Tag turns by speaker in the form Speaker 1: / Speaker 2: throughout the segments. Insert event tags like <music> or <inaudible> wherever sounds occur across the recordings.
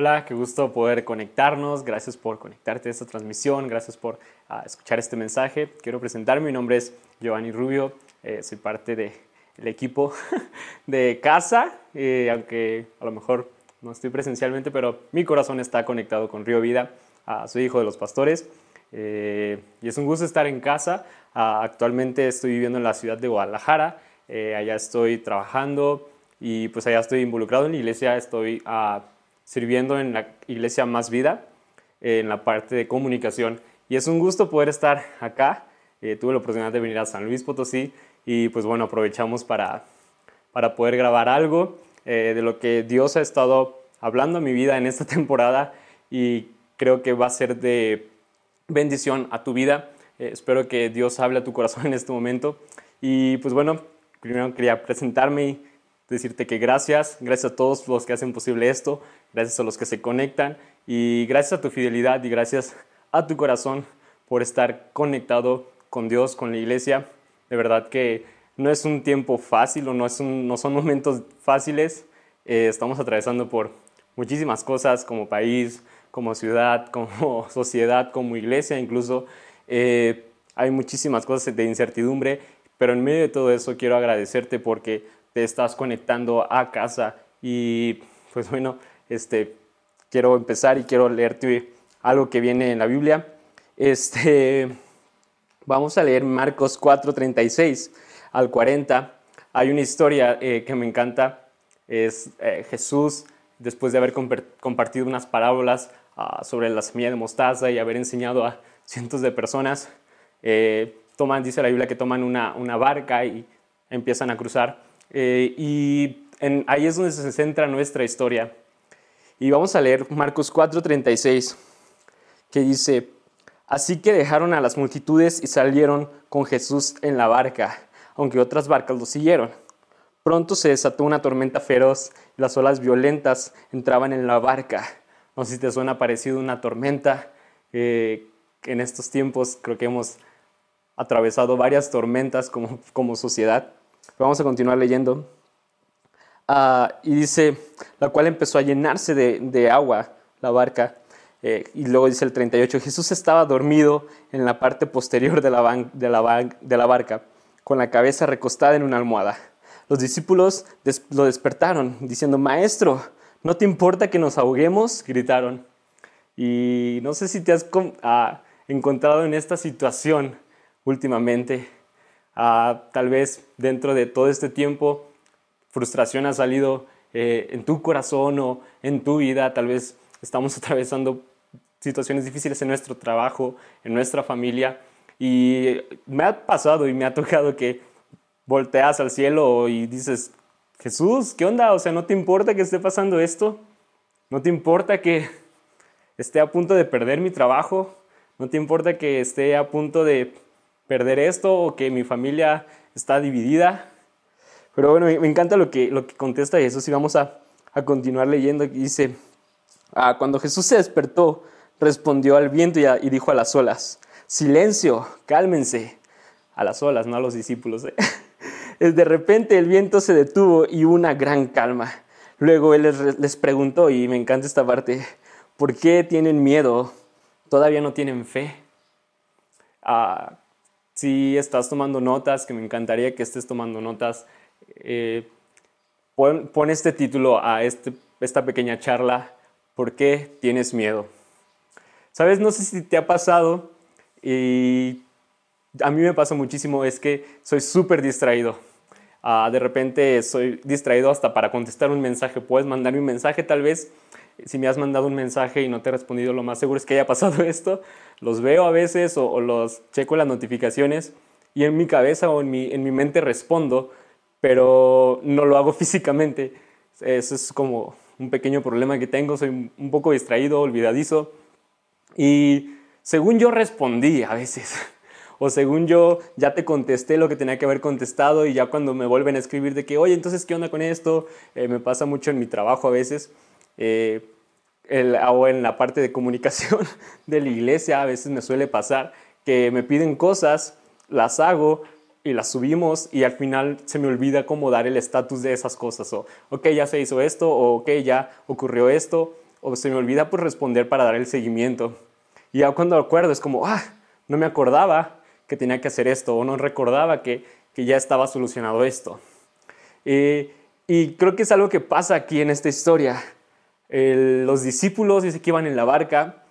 Speaker 1: Hola, qué gusto poder conectarnos. Gracias por conectarte a esta transmisión. Gracias por uh, escuchar este mensaje. Quiero presentarme. Mi nombre es Giovanni Rubio. Eh, soy parte del de equipo <laughs> de casa, eh, aunque a lo mejor no estoy presencialmente, pero mi corazón está conectado con Río Vida. Uh, soy hijo de los pastores. Eh, y es un gusto estar en casa. Uh, actualmente estoy viviendo en la ciudad de Guadalajara. allá estoy trabajando y pues allá estoy involucrado en la iglesia. Estoy sirviendo en la iglesia Más Vida, en la parte de comunicación. Y es un gusto poder estar acá. Eh, tuve la oportunidad de venir a San Luis Potosí y pues bueno, aprovechamos para, para poder grabar algo eh, de lo que Dios ha estado hablando a mi vida en esta <laughs> temporada y creo que va a ser de bendición a tu vida. Eh, espero que Dios hable a tu corazón en este momento. Y pues bueno, primero quería presentarme y decirte que gracias, gracias a todos los que hacen posible esto, gracias a los que se conectan y gracias a tu fidelidad y gracias a tu corazón por estar conectado con Dios, con la iglesia. De verdad que no es un tiempo fácil o no, es no son momentos fáciles. Eh, estamos atravesando por muchísimas cosas como país, como ciudad, <laughs> como sociedad, como iglesia incluso. Eh, hay muchísimas cosas de incertidumbre, pero en medio de todo eso quiero agradecerte porque te estás conectando a casa y pues bueno, este, quiero empezar y quiero leerte algo que viene en la Biblia. Este, vamos a leer Marcos 4, 36 al 40. Hay una historia eh, que me encanta. Es eh, Jesús, después de haber compartido unas parábolas uh, sobre la semilla de mostaza y haber enseñado a cientos de personas, eh, toman, dice la Biblia, que toman una, una barca y empiezan a cruzar. Y en, ahí es donde se centra nuestra historia. Y vamos a leer Marcos 4:36, que dice, así que dejaron a las multitudes y salieron con Jesús en la barca, aunque otras barcas lo siguieron. Pronto se desató una tormenta feroz y las olas violentas entraban en la barca. No sé si te suena parecido una tormenta. Eh, en estos tiempos creo que hemos atravesado varias tormentas como sociedad. Vamos a continuar leyendo. Ah, y dice, la cual empezó a llenarse de, agua, la barca. Eh, y luego dice el 38, Jesús estaba dormido en la parte posterior de la, de la, de la barca, con la cabeza recostada en una almohada. Los discípulos lo despertaron, diciendo, Maestro, ¿no te importa que nos ahoguemos? gritaron. Y no sé si te has ah, encontrado en esta situación últimamente. Ah, tal vez dentro de todo este tiempo frustración ha salido eh, en tu corazón o en tu vida, tal vez estamos <laughs> atravesando situaciones difíciles en nuestro trabajo, en nuestra familia. Y me ha pasado y me ha tocado que volteas al cielo y dices, Jesús, ¿qué onda? O sea, ¿no te importa que esté pasando esto? ¿No te importa que esté a punto de perder mi trabajo? ¿No te importa que esté a punto de perder esto o que mi familia está dividida? Pero bueno, me, encanta lo que, lo que contesta Jesús y vamos a, a continuar leyendo. Dice, ah, cuando Jesús se despertó, respondió al viento y, dijo a las olas, silencio, cálmense. A las olas, no a los discípulos. ¿eh? <laughs> De repente el viento se detuvo y una gran calma. Luego él les, les preguntó, y me encanta esta parte, ¿por qué tienen miedo? ¿Todavía no tienen fe? Ah, si estás tomando notas, que me encantaría que estés tomando notas, eh, pon, este título a este, esta pequeña charla, ¿por qué tienes miedo? Sabes, no sé si te ha pasado y a mí me pasa muchísimo, es que soy súper distraído. Ah, de repente soy distraído hasta para contestar un mensaje. Puedes mandarme un mensaje tal vez. Si me has mandado un mensaje y no te he respondido, lo más seguro es que haya pasado <laughs> esto. Los veo a veces o, o los checo las notificaciones y en mi cabeza o en mi, en mi mente respondo, pero no lo hago <laughs> físicamente. Eso es como un pequeño problema que tengo, soy un poco distraído, olvidadizo. Y según yo respondí a veces, <laughs> o según yo ya te contesté lo que tenía que haber contestado y ya cuando me vuelven a escribir de que, oye, entonces, ¿qué onda con esto? Eh, me pasa mucho en mi trabajo a veces. Eh, o en la parte de comunicación <laughs> de la iglesia a veces me suele pasar que me piden cosas, las hago, y las subimos y al final se me olvida cómo dar el estatus de esas cosas. O, ok, ya se hizo esto, o ok, ya ocurrió esto. o se me olvida pues responder para dar el seguimiento. Y ya cuando acuerdo es como, ah, no me acordaba que tenía que hacer esto o no recordaba que, que ya estaba solucionado esto. Eh, y creo que es algo que pasa aquí en esta historia. Los discípulos dice que iban en la barca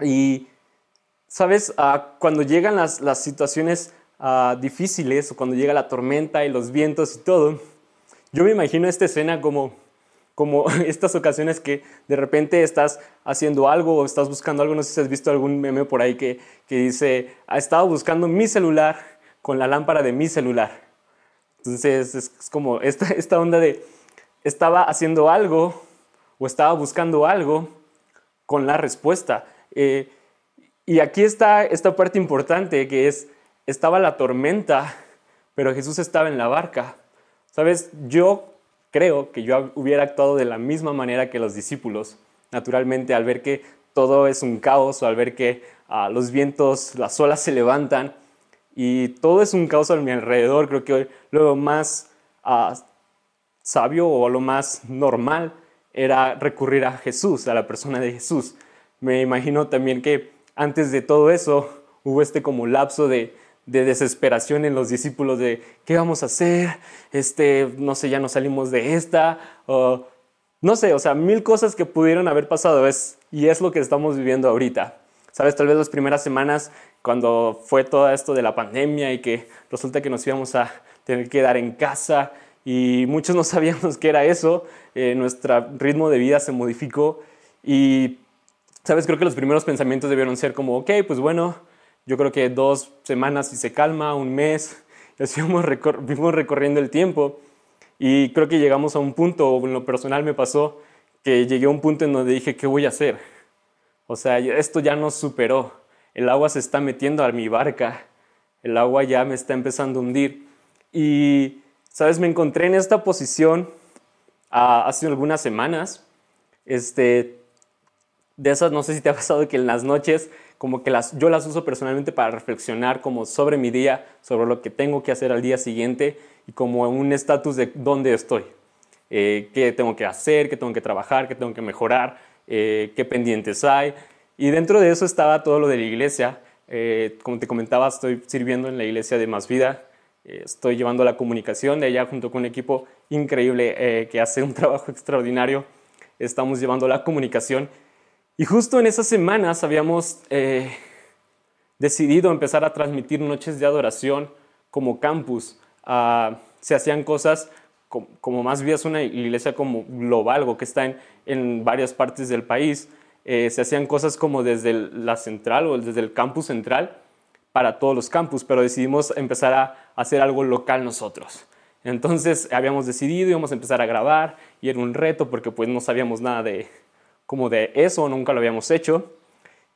Speaker 1: y, ¿sabes? Ah, cuando llegan las, las situaciones ah, difíciles o cuando llega la tormenta y los vientos y todo, yo me imagino esta escena como como <laughs> estas ocasiones que de repente estás haciendo algo o estás buscando algo, no sé si has visto algún meme por ahí que, que dice, ha estado buscando mi celular con la lámpara de mi celular. Entonces es, como esta, <laughs> esta onda de, estaba haciendo algo o estaba buscando algo con la respuesta. Eh, y aquí está esta parte importante que es, estaba la tormenta, pero Jesús estaba en la barca. Sabes, yo creo que yo hubiera actuado de la misma manera que los discípulos, naturalmente al ver que todo es un caos o al ver que ah, los vientos, las olas se levantan y todo es un caos a mi alrededor, creo que lo más ah, sabio o lo más normal era recurrir a Jesús, a la persona de Jesús. Me imagino también que antes de todo eso hubo este como lapso de, de desesperación en los discípulos de qué vamos a hacer, este, no sé, ya no salimos de esta, o no sé, o sea, mil cosas que pudieron haber pasado es, y es lo que estamos viviendo ahorita. Sabes, tal vez las primeras semanas, cuando fue todo esto de la pandemia y que resulta que nos íbamos a tener que quedar en casa y muchos no <laughs> sabíamos qué era eso, eh, nuestro ritmo de vida se modificó y, sabes, creo que los primeros pensamientos debieron ser como, ok, pues bueno, yo creo que dos semanas y se calma, un mes, y <laughs> así vamos, recorriendo el tiempo. Y creo que llegamos a un punto, en lo personal me pasó, que llegué a un punto en donde dije, ¿qué voy a hacer? O sea, esto ya nos superó. El agua se está metiendo a mi barca. El agua ya me está empezando a hundir. Y, ¿sabes? Me encontré en esta posición ah, hace algunas semanas. Este, de esas, no sé si te ha pasado que en las noches como que las, yo las uso personalmente para reflexionar como sobre mi día, sobre lo que tengo que hacer al día siguiente y como un estatus de dónde estoy, eh, qué tengo que hacer, qué tengo que trabajar, qué tengo que mejorar, eh, qué pendientes hay. Y dentro de eso estaba todo lo de la iglesia. Eh, como te comentaba, estoy sirviendo en la iglesia de Más Vida. Estoy llevando la comunicación de allá junto con un equipo increíble que hace un <laughs> trabajo extraordinario. Estamos llevando la comunicación y justo en esas semanas habíamos eh, decidido empezar a transmitir noches de adoración como campus. Ah, se hacían cosas como, más bien es una iglesia como global o que está en, en varias partes del país. Eh, se hacían cosas como desde la central o desde el campus central para todos los campus, pero decidimos empezar a hacer algo local nosotros. Entonces habíamos decidido, íbamos a empezar a grabar y era un reto porque pues no sabíamos nada de, como de eso, nunca lo habíamos hecho.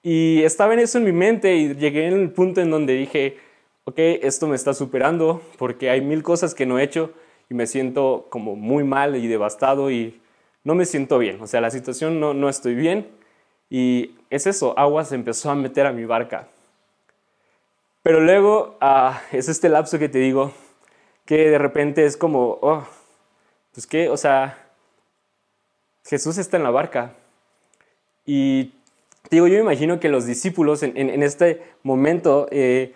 Speaker 1: Y estaba en eso en mi mente y llegué en el punto en donde dije, ok, esto me está superando porque hay mil cosas que no he hecho y me siento como muy mal y devastado y no me siento bien. O sea, la situación no, no estoy bien y es eso, agua se empezó a meter a mi barca. Pero luego ah, es este lapso que te digo, que de repente es como, oh, pues qué, o sea, Jesús está en la barca, y digo, yo me imagino que los discípulos en, este momento eh,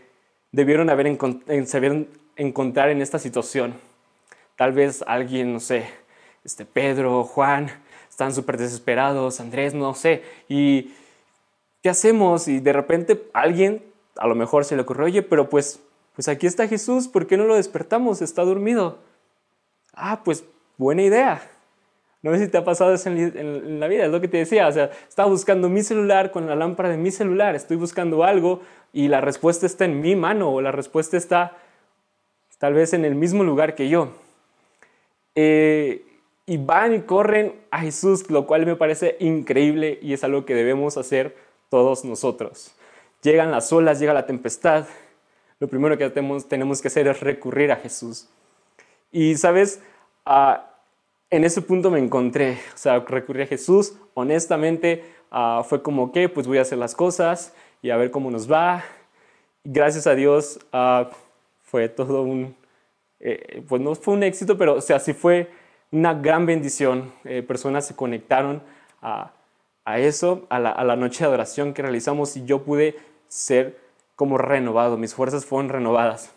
Speaker 1: debieron haber encontrar en esta situación. Tal vez alguien, no sé, este Pedro, Juan, están súper desesperados, Andrés, no sé. Y ¿qué hacemos? Y de repente alguien a lo mejor se le ocurrió, oye, pero pues, pues aquí está Jesús, ¿por qué no lo despertamos? Está dormido. Ah, pues buena idea. No sé si te ha pasado eso en, la vida, es lo que te decía. O sea, estaba buscando mi celular con la lámpara de mi celular, estoy buscando algo y la respuesta está en mi mano o la respuesta está tal vez en el mismo lugar que yo. Eh, y van y corren a Jesús, lo cual me parece increíble y es algo que debemos hacer todos nosotros. Llegan las olas, llega la tempestad, lo primero que tenemos, que hacer es recurrir a Jesús. Y sabes, uh, en ese punto me encontré, o sea, recurrí a Jesús, honestamente ah, fue como que, pues voy a hacer las cosas y a ver cómo nos va. Gracias a Dios ah, fue todo un, eh, pues no fue un éxito, pero o sea, sí fue una gran bendición. Eh, personas se conectaron a, a eso, a la, noche de adoración que realizamos y yo pude ser como renovado, mis fuerzas fueron renovadas.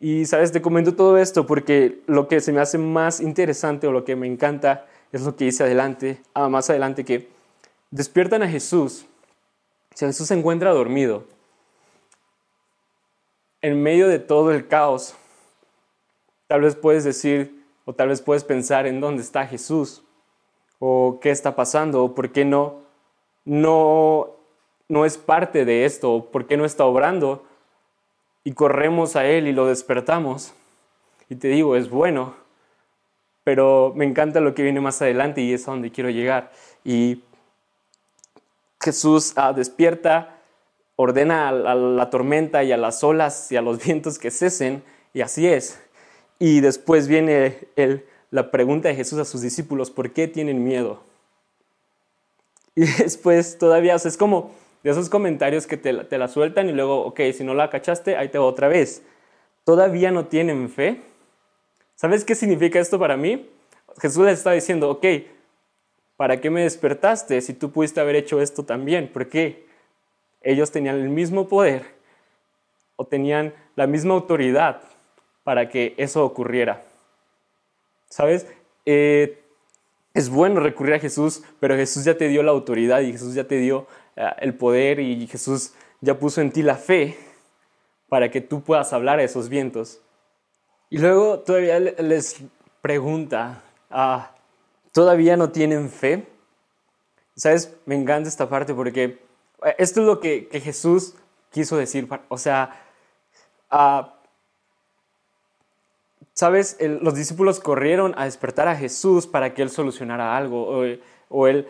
Speaker 1: Y sabes, te comento todo esto porque lo que se me hace más interesante o lo que me encanta es lo que dice adelante, ah, más adelante que despiertan a Jesús. Si Jesús se encuentra dormido, en medio de todo el caos, tal vez puedes decir o tal vez puedes pensar en dónde está Jesús o qué está pasando o por qué no no no es parte de esto, o por qué no está obrando y corremos a él y lo despertamos. Y te digo, es bueno, pero me encanta lo que viene más adelante y es a donde quiero llegar. Y Jesús ah, despierta, ordena a, la tormenta y a las olas y a los <laughs> vientos que cesen, y así es. Y después viene el, la pregunta de Jesús a sus discípulos, ¿por qué tienen miedo? Y <laughs> después todavía, es como de esos comentarios que te, la sueltan y luego, ok, si no la cachaste, ahí te va otra vez. ¿Todavía no tienen fe? ¿Sabes qué significa esto para mí? Jesús les está diciendo, ok, ¿para qué me despertaste si tú pudiste haber hecho esto también? ¿Por qué? Ellos tenían el mismo poder o tenían la misma autoridad para que eso ocurriera. ¿Sabes? Eh, es bueno recurrir a Jesús, pero Jesús ya te dio la autoridad y Jesús ya te dio eh, el poder y Jesús ya puso en ti la fe para que tú puedas hablar a esos vientos. Y luego todavía les pregunta, ah, ¿todavía no tienen fe? ¿Sabes? Me encanta esta parte porque eh, esto es lo que, Jesús quiso decir. O sea, ah, ¿sabes? los discípulos corrieron a despertar a Jesús para que Él solucionara algo o, Él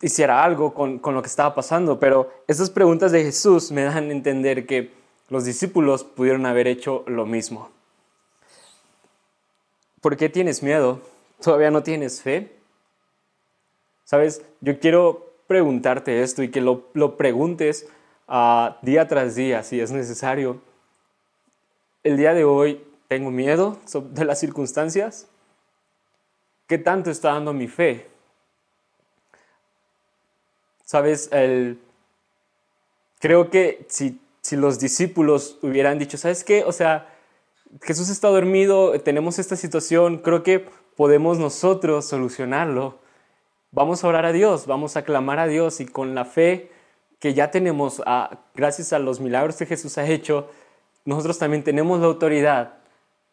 Speaker 1: hiciera algo con, con, lo que estaba pasando. Pero esas preguntas de Jesús me dan a entender que los discípulos pudieron haber hecho lo mismo. ¿Por qué tienes miedo? ¿Todavía no tienes fe? Sabes, yo quiero preguntarte esto y que lo, preguntes uh, día tras día si es necesario. El día de hoy tengo miedo de las circunstancias. ¿Qué tanto está dando mi fe? Sabes, el, creo que si, si los discípulos hubieran dicho, ¿sabes qué? O sea, Jesús está dormido, tenemos esta situación, creo que podemos nosotros solucionarlo. Vamos a orar a Dios, vamos a clamar a Dios y con la fe que ya tenemos, gracias a los milagros que Jesús ha hecho, nosotros también tenemos la autoridad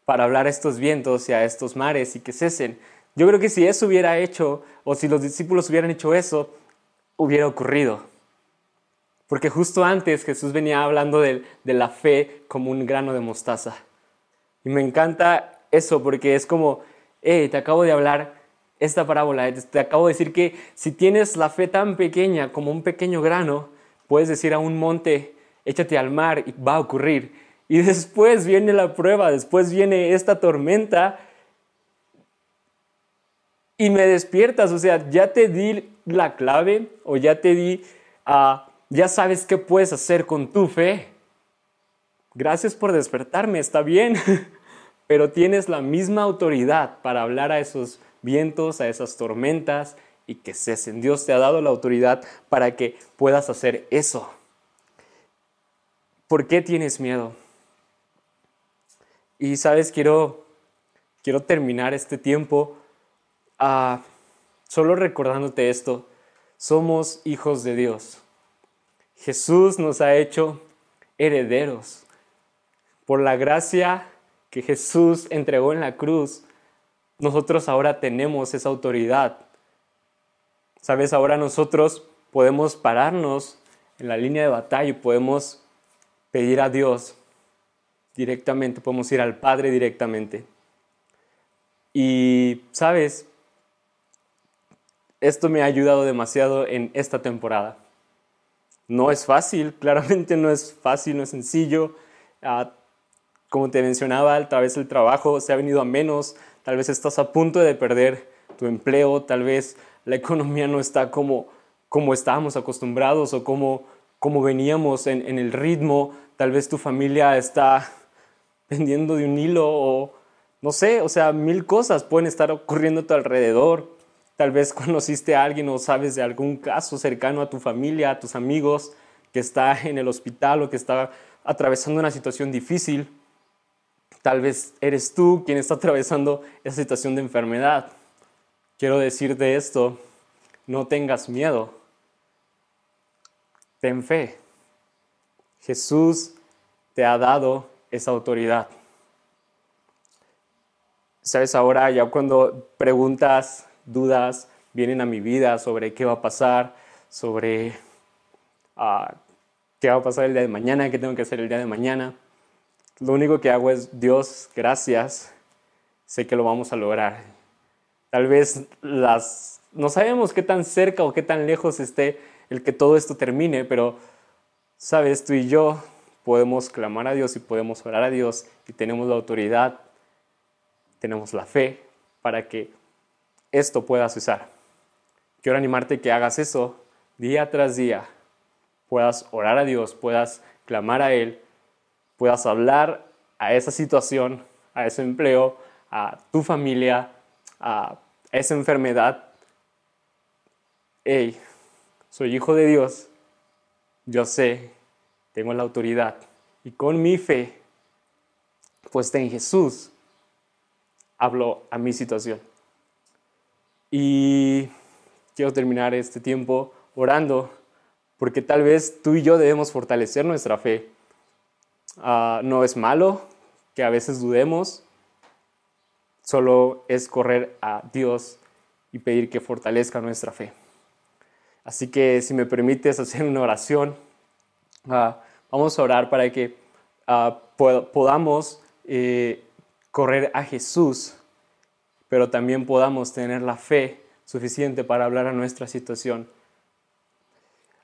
Speaker 1: para hablar a estos vientos y a estos mares y que cesen. Yo creo que si eso hubiera hecho, o si los discípulos hubieran hecho eso, hubiera ocurrido. Porque justo antes Jesús venía hablando de la fe como un grano de mostaza. Y me encanta eso porque es como, hey, te acabo de hablar esta parábola, te acabo de decir que si tienes la fe tan pequeña como un pequeño grano, puedes decir a un monte, échate al mar y va a ocurrir. Y después viene la prueba, después viene esta tormenta y me despiertas, o sea, ya te di la clave o ya te di, uh, ya sabes qué puedes hacer con tu fe. Gracias por despertarme, está bien, <laughs> pero tienes la misma autoridad para hablar a esos vientos, a esas tormentas y que cesen. Dios te ha dado la autoridad para que puedas hacer eso. ¿Por qué tienes miedo? Y sabes, quiero, quiero terminar este tiempo uh, solo recordándote esto. Somos hijos de Dios. Jesús nos ha hecho herederos por la gracia que Jesús entregó en la cruz, nosotros ahora tenemos esa autoridad. Sabes, ahora nosotros podemos pararnos en la línea de batalla y podemos pedir a Dios directamente, podemos ir al Padre directamente. Y, sabes, esto me ha ayudado demasiado en esta temporada. No es fácil, <laughs> claramente no es fácil, no es sencillo. Ah, como te mencionaba, tal vez el trabajo se ha venido a menos, tal vez estás a punto de perder tu empleo, tal vez la economía no está como, como estábamos acostumbrados o como, como veníamos en, en el ritmo, tal vez tu familia está pendiendo de un hilo o no sé, o sea, mil cosas pueden estar ocurriendo a tu alrededor. tal vez <laughs> conociste a alguien o sabes de algún caso cercano a tu familia, a tus amigos, que está en el hospital o que está atravesando una situación difícil. Tal vez eres tú quien está atravesando esa situación de enfermedad. Quiero decirte esto, no tengas miedo. Ten fe. Jesús te ha dado esa autoridad. Sabes, ahora ya cuando preguntas, dudas vienen a mi vida sobre qué va a pasar, sobre ah, qué va a pasar el día de mañana, qué tengo que hacer el día de mañana, lo único que hago es, Dios, gracias, sé que lo vamos a lograr. Tal vez las, no sabemos qué tan cerca o qué tan lejos esté el que todo esto termine, pero sabes, tú y yo podemos clamar a Dios y podemos orar a Dios y tenemos la autoridad, tenemos la fe para que esto pueda cesar. Quiero animarte que hagas eso día tras día, puedas orar a Dios, puedas clamar a Él, puedas hablar a esa situación, a ese empleo, a tu familia, a esa enfermedad. Hey, soy hijo de Dios, yo sé tengo la autoridad y con mi fe puesta en Jesús, hablo a mi situación. Y quiero terminar este tiempo orando, porque tal vez tú y yo debemos fortalecer nuestra fe. Ah, no es malo que a veces dudemos, solo es correr a Dios y pedir que fortalezca nuestra fe. Así que si me permites hacer una oración, Ah, vamos a orar para que ah, podamos eh, correr a Jesús, pero también podamos tener la fe suficiente para hablar a nuestra situación.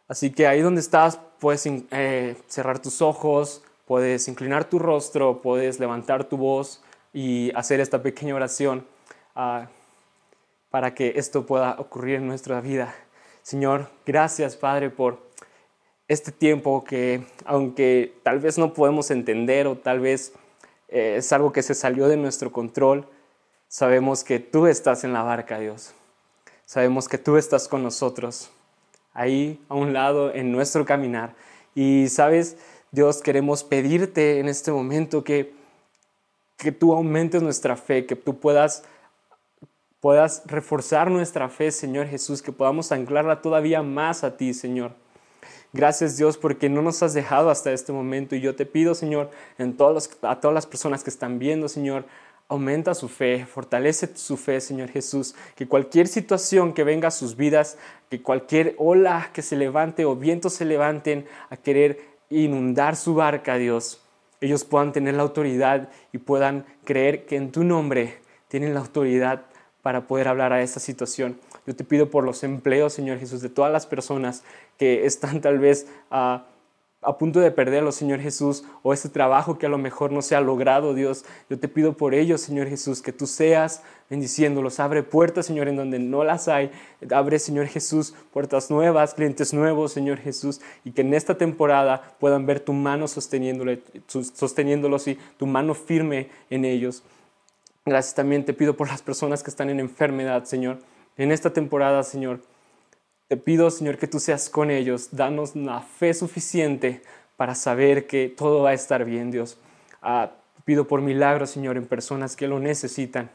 Speaker 1: Así que ahí donde estás, puedes eh, cerrar tus ojos, puedes inclinar tu rostro, puedes levantar tu voz y hacer esta pequeña oración ah, para que esto pueda ocurrir en nuestra vida. Señor, gracias Padre por este tiempo que aunque tal vez no podemos entender o tal vez eh, es algo que se salió de nuestro control, sabemos que tú estás en la barca, Dios. Sabemos que tú estás con nosotros, ahí a un lado en nuestro caminar. Y sabes, Dios, queremos pedirte en este momento que, que tú aumentes nuestra fe, que tú puedas puedas reforzar nuestra fe, Señor Jesús, que podamos anclarla todavía más a ti, Señor. Gracias Dios porque no nos has dejado hasta este momento y yo te pido Señor en todos a todas las personas que están viendo Señor, aumenta su fe, fortalece su fe Señor Jesús, que cualquier situación que venga a sus vidas, que cualquier ola que se levante o viento se levanten a querer inundar su barca Dios, ellos puedan tener la autoridad y puedan creer que en tu nombre tienen la autoridad para poder hablar a esa situación. Yo te pido por los empleos, Señor Jesús, de todas las personas que están <laughs> tal vez a, punto de perderlo, Señor Jesús, o ese trabajo que a lo mejor no se ha logrado, Dios. Yo te pido por ellos, Señor Jesús, que tú seas bendiciéndolos. Abre puertas, Señor, en donde no las hay. Abre, Señor Jesús, puertas nuevas, clientes nuevos, Señor Jesús, y que en esta temporada puedan ver tu mano sosteniéndolos y tu mano firme en ellos. Gracias también te pido por las personas que están en enfermedad, Señor. En esta temporada, Señor, te pido, Señor, que tú seas con ellos. Danos la fe suficiente para saber que todo va a estar bien, Dios. Ah, te pido por milagros, Señor, en personas que lo necesitan.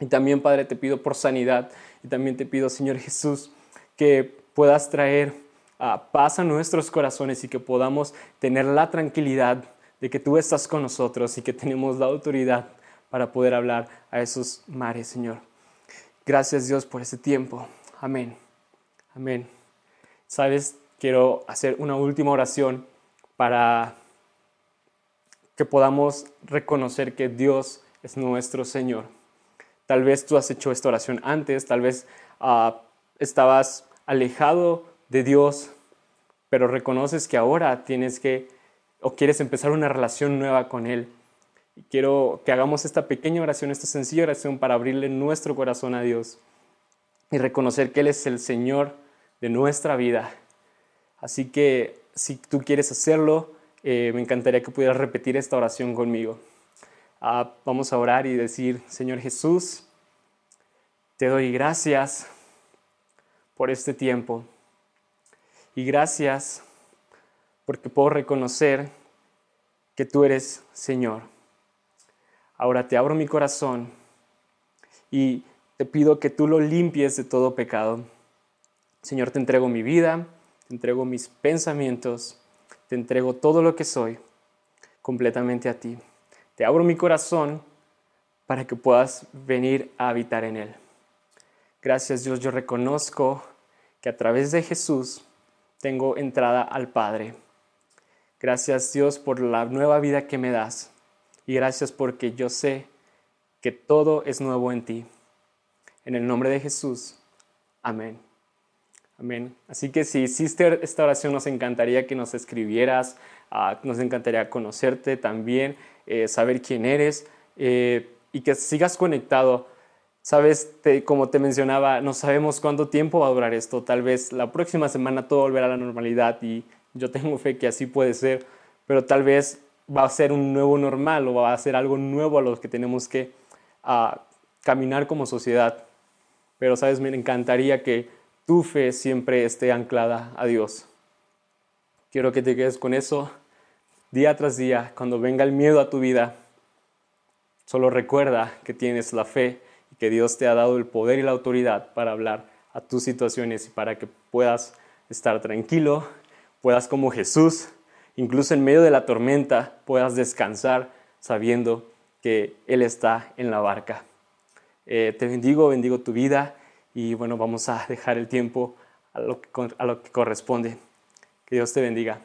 Speaker 1: Y también, Padre, te pido por sanidad. Y también te pido, Señor Jesús, que puedas traer ah, paz a nuestros corazones y que podamos tener la tranquilidad de que tú estás con nosotros y que tenemos la autoridad para poder hablar a esos mares, Señor. Gracias Dios por ese tiempo. Amén. Amén. Sabes, quiero hacer una última oración para que podamos reconocer que Dios es nuestro Señor. Tal vez tú has hecho esta oración antes, tal vez ah, estabas alejado de Dios, pero reconoces que ahora tienes que o quieres empezar una relación nueva con Él quiero que hagamos esta pequeña oración, esta sencilla oración para abrirle nuestro corazón a Dios y reconocer que Él es el Señor de nuestra vida. Así que si tú quieres hacerlo, eh, me encantaría que pudieras repetir esta oración conmigo. Ah, vamos a orar y decir, Señor Jesús, te doy gracias por este tiempo. Y gracias porque puedo reconocer que tú eres Señor. Ahora te abro mi corazón y te pido que tú lo limpies de todo pecado. Señor, te entrego mi vida, te entrego mis pensamientos, te entrego todo lo que soy completamente a ti. Te abro mi corazón para que puedas venir a habitar en él. Gracias Dios, yo reconozco que a través de Jesús tengo entrada al Padre. Gracias Dios por la nueva vida que me das y gracias porque yo sé que todo es nuevo en ti. En el nombre de Jesús. Amén. Amén. Así que si hiciste esta oración, nos encantaría que nos escribieras, ah, nos encantaría conocerte también, eh, saber quién eres eh, y que sigas conectado. Sabes, como te mencionaba, no sabemos cuánto tiempo va a durar esto. Tal vez la próxima semana todo volverá a la normalidad y yo tengo fe que así puede ser, pero tal vez va a ser un nuevo normal o va a ser algo nuevo a lo que tenemos que ah, caminar como sociedad. Pero, sabes, me encantaría que tu fe siempre esté anclada a Dios. Quiero que te quedes con eso día tras día, cuando venga el miedo a tu vida. Solo recuerda que tienes la fe y que Dios te ha dado el poder y la autoridad para hablar a tus situaciones y para que puedas estar tranquilo, puedas como Jesús, incluso en medio de la tormenta, puedas descansar sabiendo que Él está en la barca. Eh, te bendigo, bendigo tu vida y bueno, vamos a dejar el tiempo a lo, que, a lo que corresponde. Que Dios te bendiga.